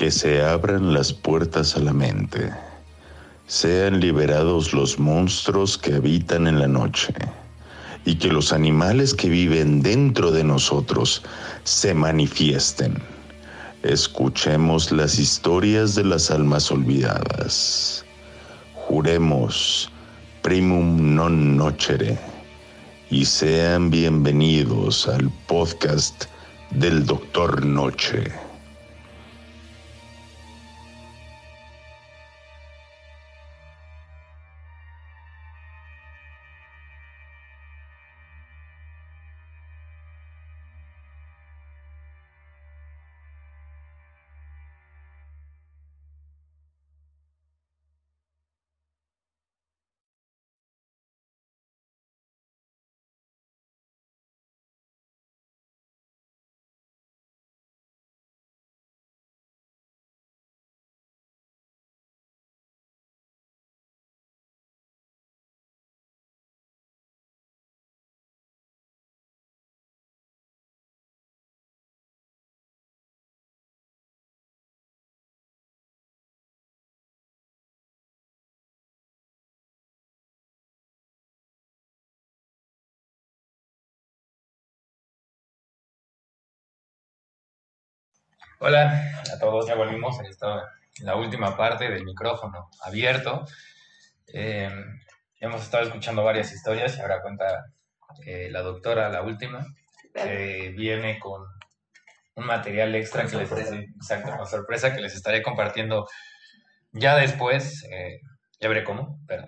Que se abran las puertas a la mente. Sean liberados los monstruos que habitan en la noche. Y que los animales que viven dentro de nosotros se manifiesten. Escuchemos las historias de las almas olvidadas. Juremos primum non nocere y sean bienvenidos al podcast del Doctor Noche. Hola a todos, ya volvimos en, esta, en la última parte del micrófono abierto. Eh, hemos estado escuchando varias historias y ahora cuenta eh, la doctora, la última, que viene con un material extra que les exacto, con sorpresa que les estaré compartiendo ya después. Eh, ya veré cómo, pero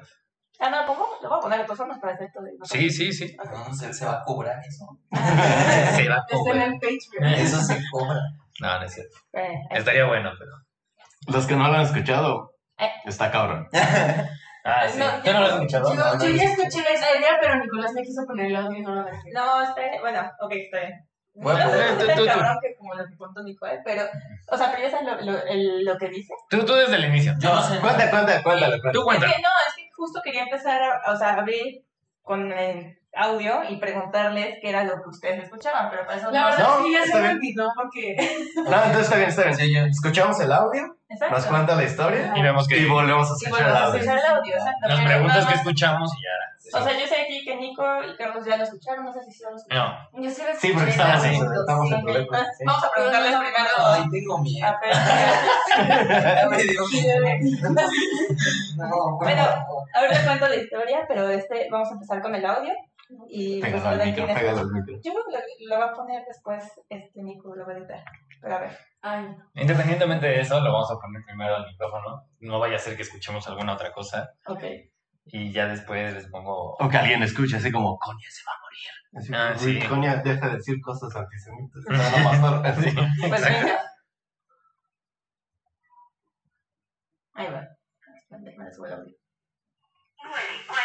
Ah, no, ¿cómo? Lo voy a poner de todas formas para efecto de. sí, sí, sí. No, se, se va a cobrar eso. Se va a cobrar. el Patreon. Eso se cobra. No, no es cierto. Eh, Estaría bueno, pero. Los que no lo han escuchado, Eh. está cabrón. Ah, sí. No, ¿Tú no lo has escuchado? Yo, No, no, yo ya no. escuché la historia, pero Nicolás me quiso poner el audio y no lo dejé. No, está bien. Bueno, ok, está bien. Bueno, no pues, es tú- tú- tú. cabrón que como lo que contó Nicole, pero, o sea, pero ya sabes lo, lo, el- lo que dice. Tú, tú desde el inicio. Yo no sé. Cuenta, cuenta, cuéntale, cuéntale. Tú Es cuenta. que no, es que justo quería empezar a, o sea, a abrir con el audio y preguntarles qué era lo que ustedes escuchaban, pero para eso La no- verdad No, que ya se me olvidó porque No, entonces está bien, está bien. Sí, yo- Escuchamos el audio, Exacto. nos cuenta la historia Y vemos que. y volvemos a Y escuchar volvemos el a audio. escuchar el audio, exacto. Nos preguntas qué más- escuchamos y ya. O sea, yo sé aquí que Nico y Carlos ya lo escucharon, no sé si sí lo escucharon. No. Yo sí lo Sí, porque escuché, estamos, sí. en, estamos en Sí. sí. Vamos a preguntarles primero Ay, tengo miedo. a Fer. Me dio miedo. No, Bueno, ahora les cuento la historia, pero este, vamos a empezar con el audio. Y pues, Pégalo al micro, pégalo al micro. Yo creo que lo, lo va a poner después este Nico, lo va a editar. Pero a ver. Ay, Independientemente de eso, lo vamos a poner primero al micrófono. No vaya a ser que escuchemos alguna otra cosa. Ok. Y ya después les pongo. O que alguien escuche así como, Conia se va a morir. Así, Ah, "Uy, sí. Conia deja de decir cosas antisemitas. Más. Pues venga. Ahí va. Déjame subir el audio. Para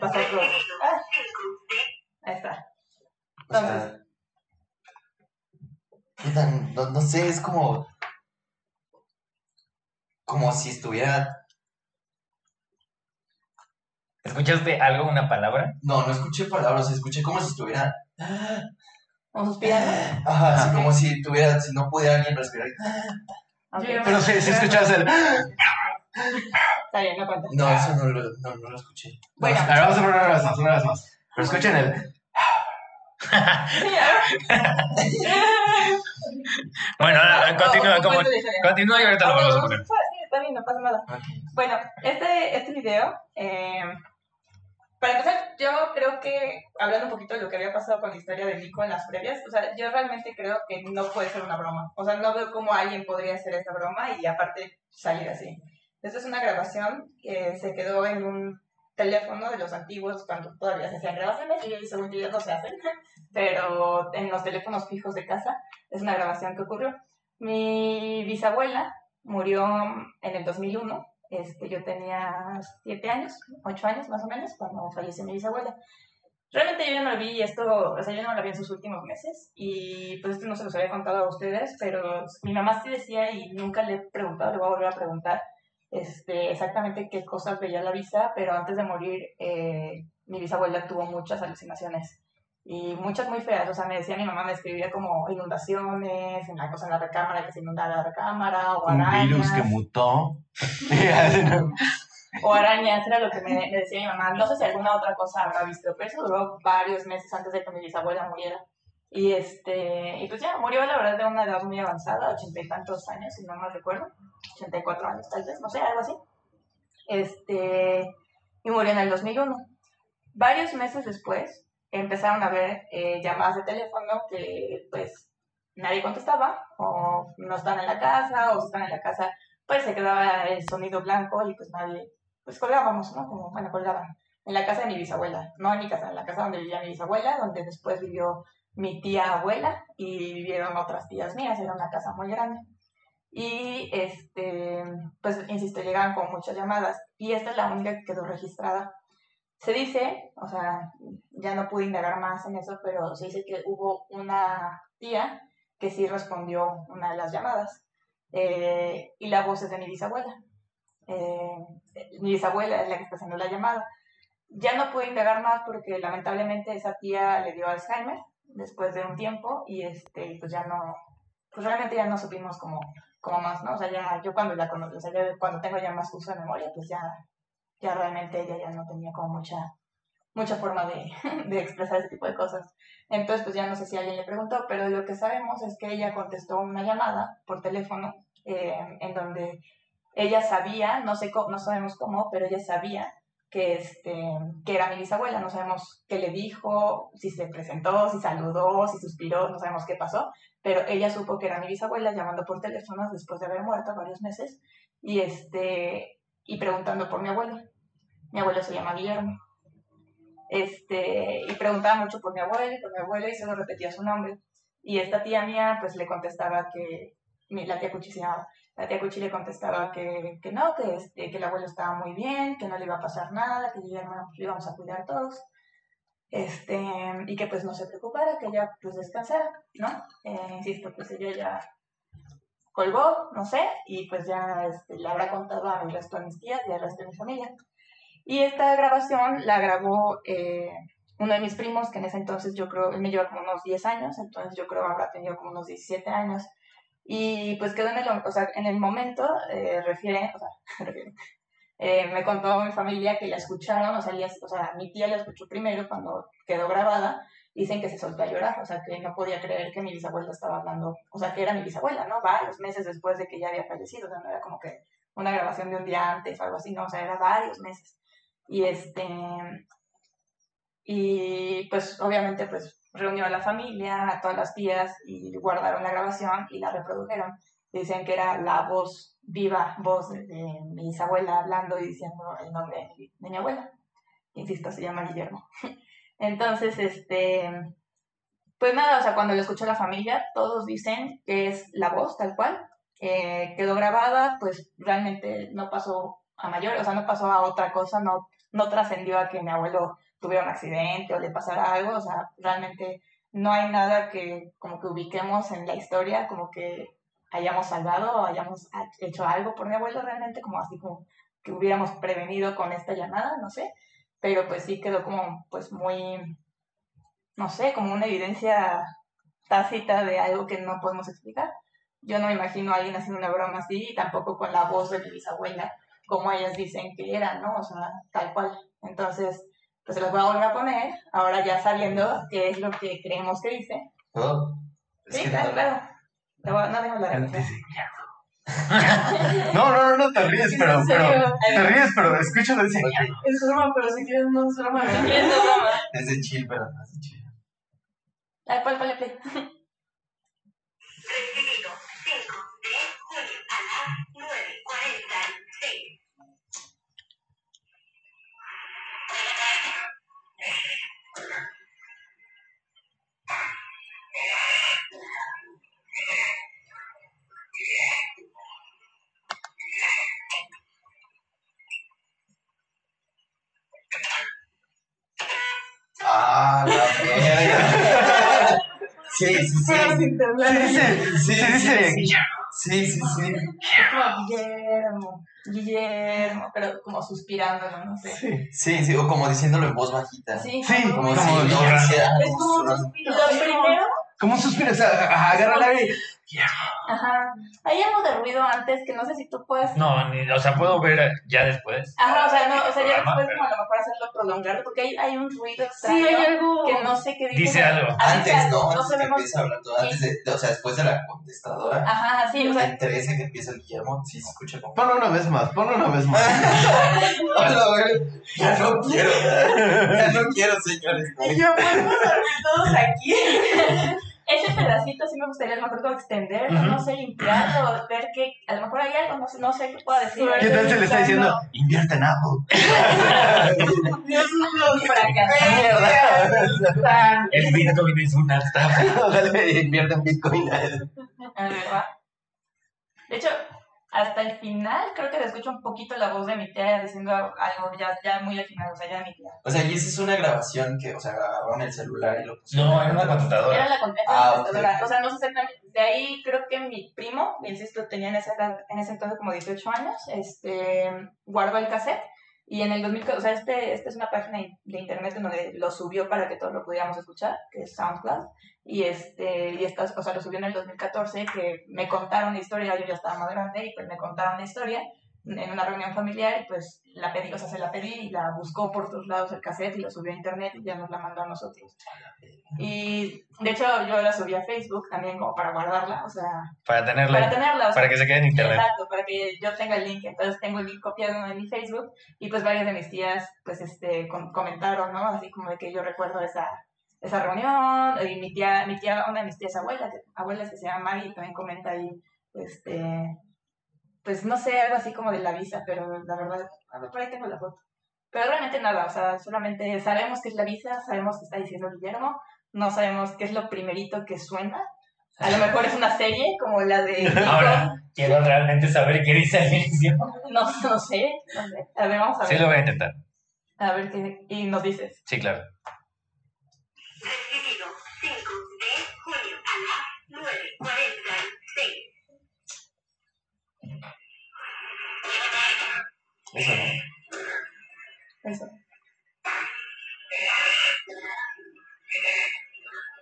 Pasó todo. Ah, ahí está. O sea, no, no sé, es como. Como si estuviera. ¿Escuchaste algo, una palabra? No, no escuché palabras, escuché como si estuviera. ¿Vamos suspirando? Ajá, así como si tuviera. Si no pudiera alguien respirar. Pero si, si escuchas el... Está bien, no cuenta. No, eso no lo, no, no lo escuché. Bueno. A ver, vamos a poner una vez más, una vez más. Pero escuchen el... Bueno, ahora, continúa, como, continúa y ahorita lo vamos a poner. Sí, está bien, no pasa nada. Bueno, este, este video, eh, para empezar, yo creo que, hablando un poquito de lo que había pasado con la historia de Nico en las previas, o sea, yo realmente creo que no puede ser una broma. O sea, no veo cómo alguien podría hacer esta broma y aparte salir así. Esta es una grabación que se quedó en un teléfono de los antiguos cuando todavía se hacían grabaciones y según yo no se hacen, pero en los teléfonos fijos de casa es una grabación que ocurrió. Mi bisabuela murió en el 2001. Este, yo tenía siete años, ocho años más o menos, cuando falleció mi bisabuela. Realmente yo ya no la vi esto, o sea, yo no la vi en sus últimos meses y pues esto no se los había contado a ustedes, pero mi mamá sí decía y nunca le he preguntado, le voy a volver a preguntar este, exactamente qué cosas veía la visa, pero antes de morir eh, mi bisabuela tuvo muchas alucinaciones y muchas muy feas, o sea, me decía mi mamá, me escribía como inundaciones, en la cosa en la recámara, que se inundaba la recámara, o Un arañas, virus que mutó. o arañas, era lo que me, me decía mi mamá, no sé si alguna otra cosa habrá visto, pero eso duró varios meses antes de que mi bisabuela muriera. Y este, y pues ya, murió la verdad de una edad muy avanzada, ochenta y tantos años, si no me recuerdo, ochenta y cuatro años tal vez, no sé, algo así. Este, y murió en el 2001. Varios meses después empezaron a haber eh, llamadas de teléfono que pues nadie contestaba, o no están en la casa, o si están en la casa, pues se quedaba el sonido blanco y pues nadie, pues colgábamos, ¿no? Como, bueno, colgaban. En la casa de mi bisabuela, no en mi casa, en la casa donde vivía mi bisabuela, donde después vivió mi tía abuela y vivieron otras tías mías, era una casa muy grande. Y, este, pues, insisto, llegaban con muchas llamadas y esta es la única que quedó registrada. Se dice, o sea, ya no pude indagar más en eso, pero se dice que hubo una tía que sí respondió una de las llamadas eh, y la voz es de mi bisabuela. Eh, mi bisabuela es la que está haciendo la llamada. Ya no pude indagar más porque lamentablemente esa tía le dio Alzheimer después de un tiempo y este pues ya no pues realmente ya no supimos como, como más no o sea ya yo cuando la conozco o sea ya cuando tengo ya más uso de memoria pues ya ya realmente ella ya no tenía como mucha mucha forma de, de expresar ese tipo de cosas. Entonces pues ya no sé si alguien le preguntó pero lo que sabemos es que ella contestó una llamada por teléfono eh, en donde ella sabía no sé cómo, no sabemos cómo pero ella sabía que, este, que era mi bisabuela. No sabemos qué le dijo, si se presentó, si saludó, si suspiró, no sabemos qué pasó, pero ella supo que era mi bisabuela llamando por teléfono después de haber muerto varios meses y, este, y preguntando por mi abuelo. Mi abuelo se llama Guillermo. Este, y preguntaba mucho por mi abuelo y por mi abuelo y solo repetía su nombre. Y esta tía mía pues le contestaba que, la tía Cuchi se llamaba, la tía Cuchi le contestaba que, que no, que, este, que el abuelo estaba muy bien, que no le iba a pasar nada, que Guillermo pues, lo íbamos a cuidar todos. Este, y que pues no se preocupara, que ella pues descansara, ¿no? Eh, insisto, pues ella ya colgó, no sé, y pues ya este, le habrá contado al resto de mis tías y al resto de mi familia. Y esta grabación la grabó eh, uno de mis primos, que en ese entonces yo creo, él me lleva como unos 10 años, entonces yo creo habrá tenido como unos 17 años. Y pues quedó en el, o sea, en el momento, eh, refiere, eh, me contó mi familia que la escucharon, o sea, ella- o sea, mi tía la escuchó primero cuando quedó grabada, dicen que se soltó a llorar, o sea, que no podía creer que mi bisabuela estaba hablando, o sea, que era mi bisabuela, ¿no? Varios meses después de que ya había fallecido, o sea, no era como que una grabación de un día antes o algo así, no, o sea, era varios meses. Y este, y pues obviamente pues reunió a la familia, a todas las tías y guardaron la grabación y la reprodujeron. Dicen que era la voz viva, voz de, mi bisabuela hablando y diciendo el nombre de mi, de mi abuela. Insisto, se llama Guillermo. Entonces, este, pues nada, o sea, cuando lo escuchó la familia, todos dicen que es la voz tal cual. Eh, quedó grabada, pues realmente no pasó a mayor, o sea, no pasó a otra cosa, no, no trascendió a que mi abuelo tuviera un accidente o le pasara algo, o sea, realmente no hay nada que como que ubiquemos en la historia, como que hayamos salvado o hayamos ha- hecho algo por mi abuelo realmente, como así como que hubiéramos prevenido con esta llamada, no sé, pero pues sí quedó como pues muy, no sé, como una evidencia tácita de algo que no podemos explicar. Yo no me imagino a alguien haciendo una broma así, tampoco con la voz de mi bisabuela, como ellas dicen que era, ¿no? O sea, tal cual. Entonces, pues se los voy a volver a poner, ahora ya sabiendo qué es lo que creemos que dice. ¿Puedo? Es Sí, que claro, no- claro. Te voy a- no tengo la reacción. No, no, no, no te ríes, pero, ¿En pero, te ríes, pero escúchalo ese. Es broma, pero si quieres no es broma. Si quieres no es broma. Es de chill, pero no es de chill. Ay, ponle, ponle play. Sí, sí, sí. Sí, dice, Sí, sí, dice, sí, Sí, sí, sí. Es como Guillermo, Guillermo, pero como suspirándolo, no sé. sí. Sí, sí, o como diciéndolo en voz bajita. Sí, Sí, Como como. Es como un suspiro. Lo primero, Como un suspiro, o sea, agarra el aire. Ajá, hay algo de ruido antes que no sé si tú puedes No, ni, o sea, puedo ver ya después. Ajá, o sea, no, o sea, ya Programa, después pero- como a lo mejor hacerlo prolongar, porque hay, hay un ruido Sí, hay extraño algo. que no sé qué dice. Dice algo. Antes, ¿no? No Antes que empiece hablando, antes de, de- o sea, después de la contestadora. Ajá, sí, o sea, Entre ese que empieza el Guillermo, sí se escucha como. Ponlo una vez más, ponlo una vez más. Ya no quiero. Ya no quiero, señores. y yo podemos dormir todos aquí. Ese pedacito sí me gustaría a lo mejor como extenderlo, Ujú. no sé, limpiarlo, ver que a lo mejor hay algo, no sé, no sé qué pueda decir. ¿Qué tal se le está diciendo? Invierte en Apple. Dios mío. El Bitcoin es una estafa. Dale, invierte en Bitcoin. Ah. De hecho, hasta el final creo que se escucha un poquito la voz de mi tía diciendo algo ya, ya muy al final, o sea, ya de mi tía. O sea, y esa es una grabación que, o sea, grabaron el celular y lo pusieron. No, era una Era computadora. la contesta Ah. O sea, no sé exactamente. De ahí creo que mi primo, insisto, tenía en esa edad, en ese entonces como 18 años, este, guardó el cassette. Y en el 2000, o sea, este, esta es una página de internet donde lo subió para que todos lo pudiéramos escuchar, que es SoundCloud. Y este, y esta, o sea, lo subió en el 2014, que me contaron la historia, yo ya estaba más grande, y pues me contaron la historia en una reunión familiar, y pues la pedí, o sea, se la pedí y la buscó por todos lados el cassette y lo subió a internet y ya nos la mandó a nosotros. Y de hecho yo la subí a Facebook también como para guardarla, o sea, Para tenerla. para tenerla, o sea, Para que se quede en internet. Exacto, para que yo tenga el link. Entonces tengo el link copiado en mi Facebook y pues varias de mis tías pues este com- comentaron, ¿no? Así como de que yo recuerdo esa, esa reunión y mi tía, mi tía, una de mis tías abuelas, abuelas que se llama Maggie también comenta ahí, este, pues no sé, algo así como de la visa, pero la verdad, a ver, por ahí tengo la foto. Pero realmente nada, o sea, solamente sabemos que es la visa, sabemos que está diciendo Guillermo, no sabemos qué es lo primerito que suena. A lo mejor es una serie como la de... Ahora, quiero realmente saber qué dice al inicio. No, no sé, no sé. A ver, vamos a Sí, ver. lo voy a intentar. A ver qué. Y nos dices. Sí, claro. Recibido 5 de junio a las 9.46. Eso, ¿no? Eso.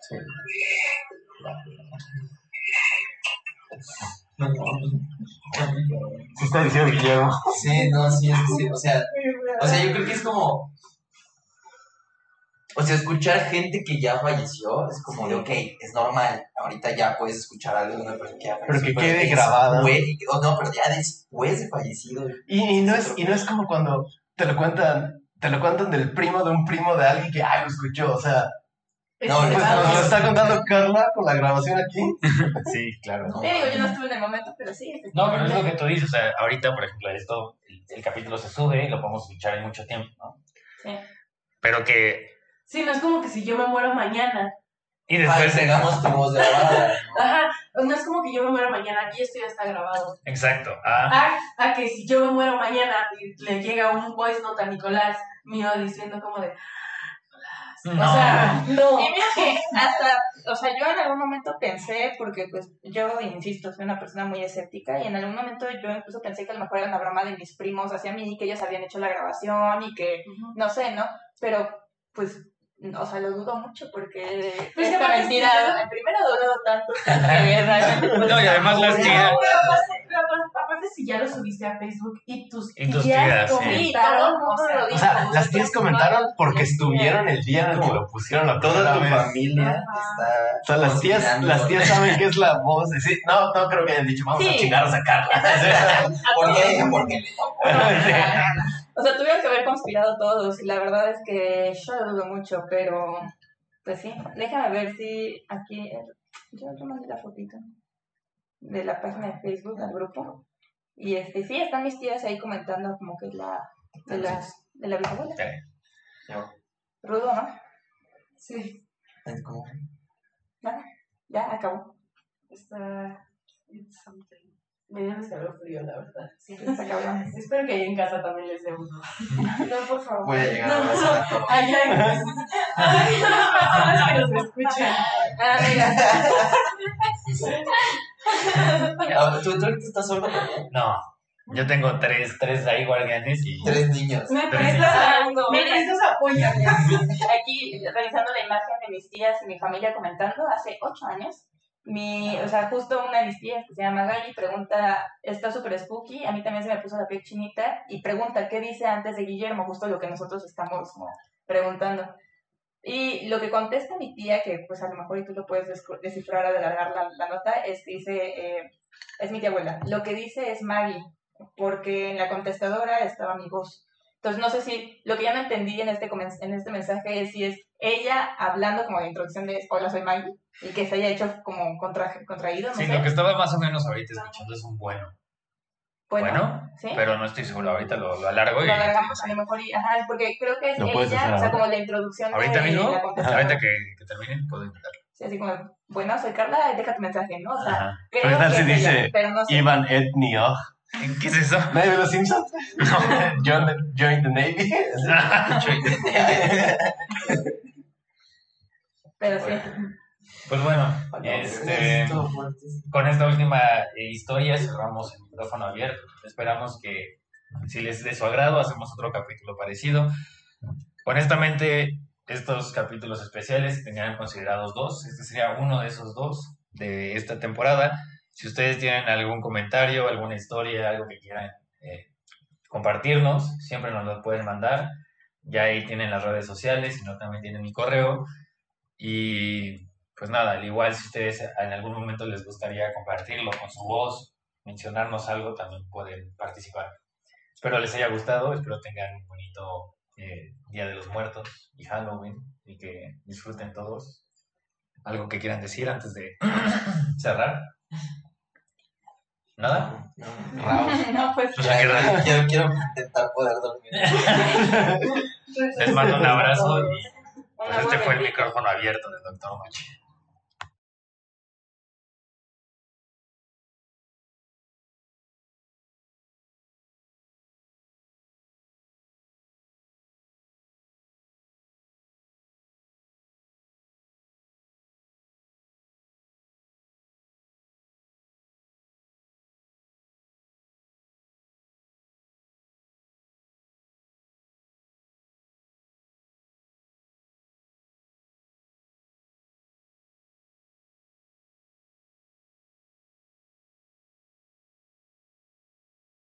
Sí. Se está diciendo Guillermo. Sí, no, sí, es que sí. O sea, o sea, yo creo que es como. O sea, escuchar gente que ya falleció es como de, ok, es normal. Ahorita ya puedes escuchar algo de una persona que ya Pero falleció. que quede grabada. después- o no, pero ya después de fallecido. Y, y no es, y no es como cuando te lo cuentan, te lo cuentan del primo de un primo de alguien que, ay, lo escuchó. O sea, No, lo está contando Carla con la grabación aquí. Sí, claro. No, digo, yo no estuve en el momento, pero sí. No, pero es lo que tú dices. O sea, ahorita, por ejemplo, esto, el, el capítulo se sube y lo podemos escuchar en mucho tiempo, ¿no? Sí. Pero que. Sí, no es como que si yo me muero mañana. Y después. tengamos tu voz grabada. ¿no? Ajá, no es como que yo me muero mañana y esto ya está grabado. Exacto. Ah, Ah, a que si yo me muero mañana y le llega un voice note a Nicolás mío diciendo como de... no. O sea, no. Y mira que hasta, o sea, yo en algún momento pensé, porque pues yo, insisto, soy una persona muy escéptica, y en algún momento yo incluso pensé que a lo mejor era una broma de mis primos hacia mí, que ellos habían hecho la grabación y que, no sé, ¿no? Pero, pues, o sea, lo dudo mucho porque Pues esta mentira, sí, en primero duró tanto que realmente... pues, No, y además las pero pero aparte- si ya lo subiste a Facebook y tus Y tus tías tías, comentaron, todo el mundo o sea, lo O dijo. sea, las tías comentaron porque estuvieron el día en el que lo pusieron la Toda tu vez. familia Ajá. está. O sea, las tías, las tías saben que es la voz. de- Sí, no, no creo que hayan dicho, vamos a Sí. chingarnos a Carla. ¿Por qué? Porque O sea, tuvieron que haber conspirado todos y la verdad es que yo lo dudo mucho, pero pues sí, déjame ver si aquí, yo te mandé la fotito de la página de Facebook al grupo y este sí, están mis tías ahí comentando como que la, de las, de la bisabuela. Rudo, ¿no? Sí, ¿Cómo? Ya, acabó. está... it's something. Me dio escalofrío, la verdad. Sí, está cabrón. Espero que ahí en casa también les dé uno. No, por favor. Voy a llegar No, a no, abrazar. Ay, ay, ay, personas que nos escuchan. Ah, mira. ¿Tú, tú estás solo también? No, yo tengo tres, tres ahí guardianes y... Tres niños. Me Pero prestas Me Miren, prestas apoyo. aquí revisando la imagen de mis tías y mi familia comentando, hace ocho años, mi, o sea, justo una de mis tías que se llama Gali pregunta, está súper spooky, a mí también se me puso la piel chinita, y pregunta, ¿qué dice antes de Guillermo? Justo lo que nosotros estamos como preguntando. Y lo que contesta mi tía, que pues a lo mejor y tú lo puedes descifrar al alargar la, la nota, es que dice, eh, es mi tía abuela, lo que dice es Maggie, porque en la contestadora estaba mi voz. Entonces no sé si lo que ya no entendí en este, en este mensaje es si es ella hablando como de introducción de hola soy Maggie y que se haya hecho como contra, contraído, no Sí, sé. lo que estaba más o menos ahorita escuchando es un bueno. Bueno, ¿sí? pero no estoy seguro. Ahorita lo, lo alargo y... lo alargamos a lo mejor y, ajá, porque creo que es ella, hacer o sea, ahora. como la introducción Ahorita de mismo, ahorita que, que termine, puedo intentarlo. Sí, así como, bueno, soy Carla, deja tu mensaje, ¿no? O sea, Ajá. creo Pero tal si es ella, dice, pero no sé. Ivan Ed Nioh. ¿Qué es eso? ¿Nadie ve los Simpsons? John joined the Navy. Pero sí. Pues bueno, este, Estuvo fuerte. con esta última eh, historia cerramos el micrófono abierto. Esperamos que si les es de su agrado hacemos otro capítulo parecido. Honestamente, estos capítulos especiales tenían considerados dos. Este sería uno de esos dos de esta temporada. Si ustedes tienen algún comentario, alguna historia, algo que quieran eh, compartirnos, siempre nos lo pueden mandar. Ya ahí tienen las redes sociales, si no también tienen mi correo. Y pues nada, al igual si ustedes en algún momento les gustaría compartirlo con su voz, mencionarnos algo, también pueden participar. Espero les haya gustado, espero tengan un bonito eh, Día de los Muertos y Halloween y que disfruten todos. ¿Algo que quieran decir antes de cerrar? ¿Nada? No, Raúl. No, pues. Pues que dar- Quiero, quiero intentar poder dormir. Les mando un abrazo y pues, este fue el micrófono abierto del Doctor Noche.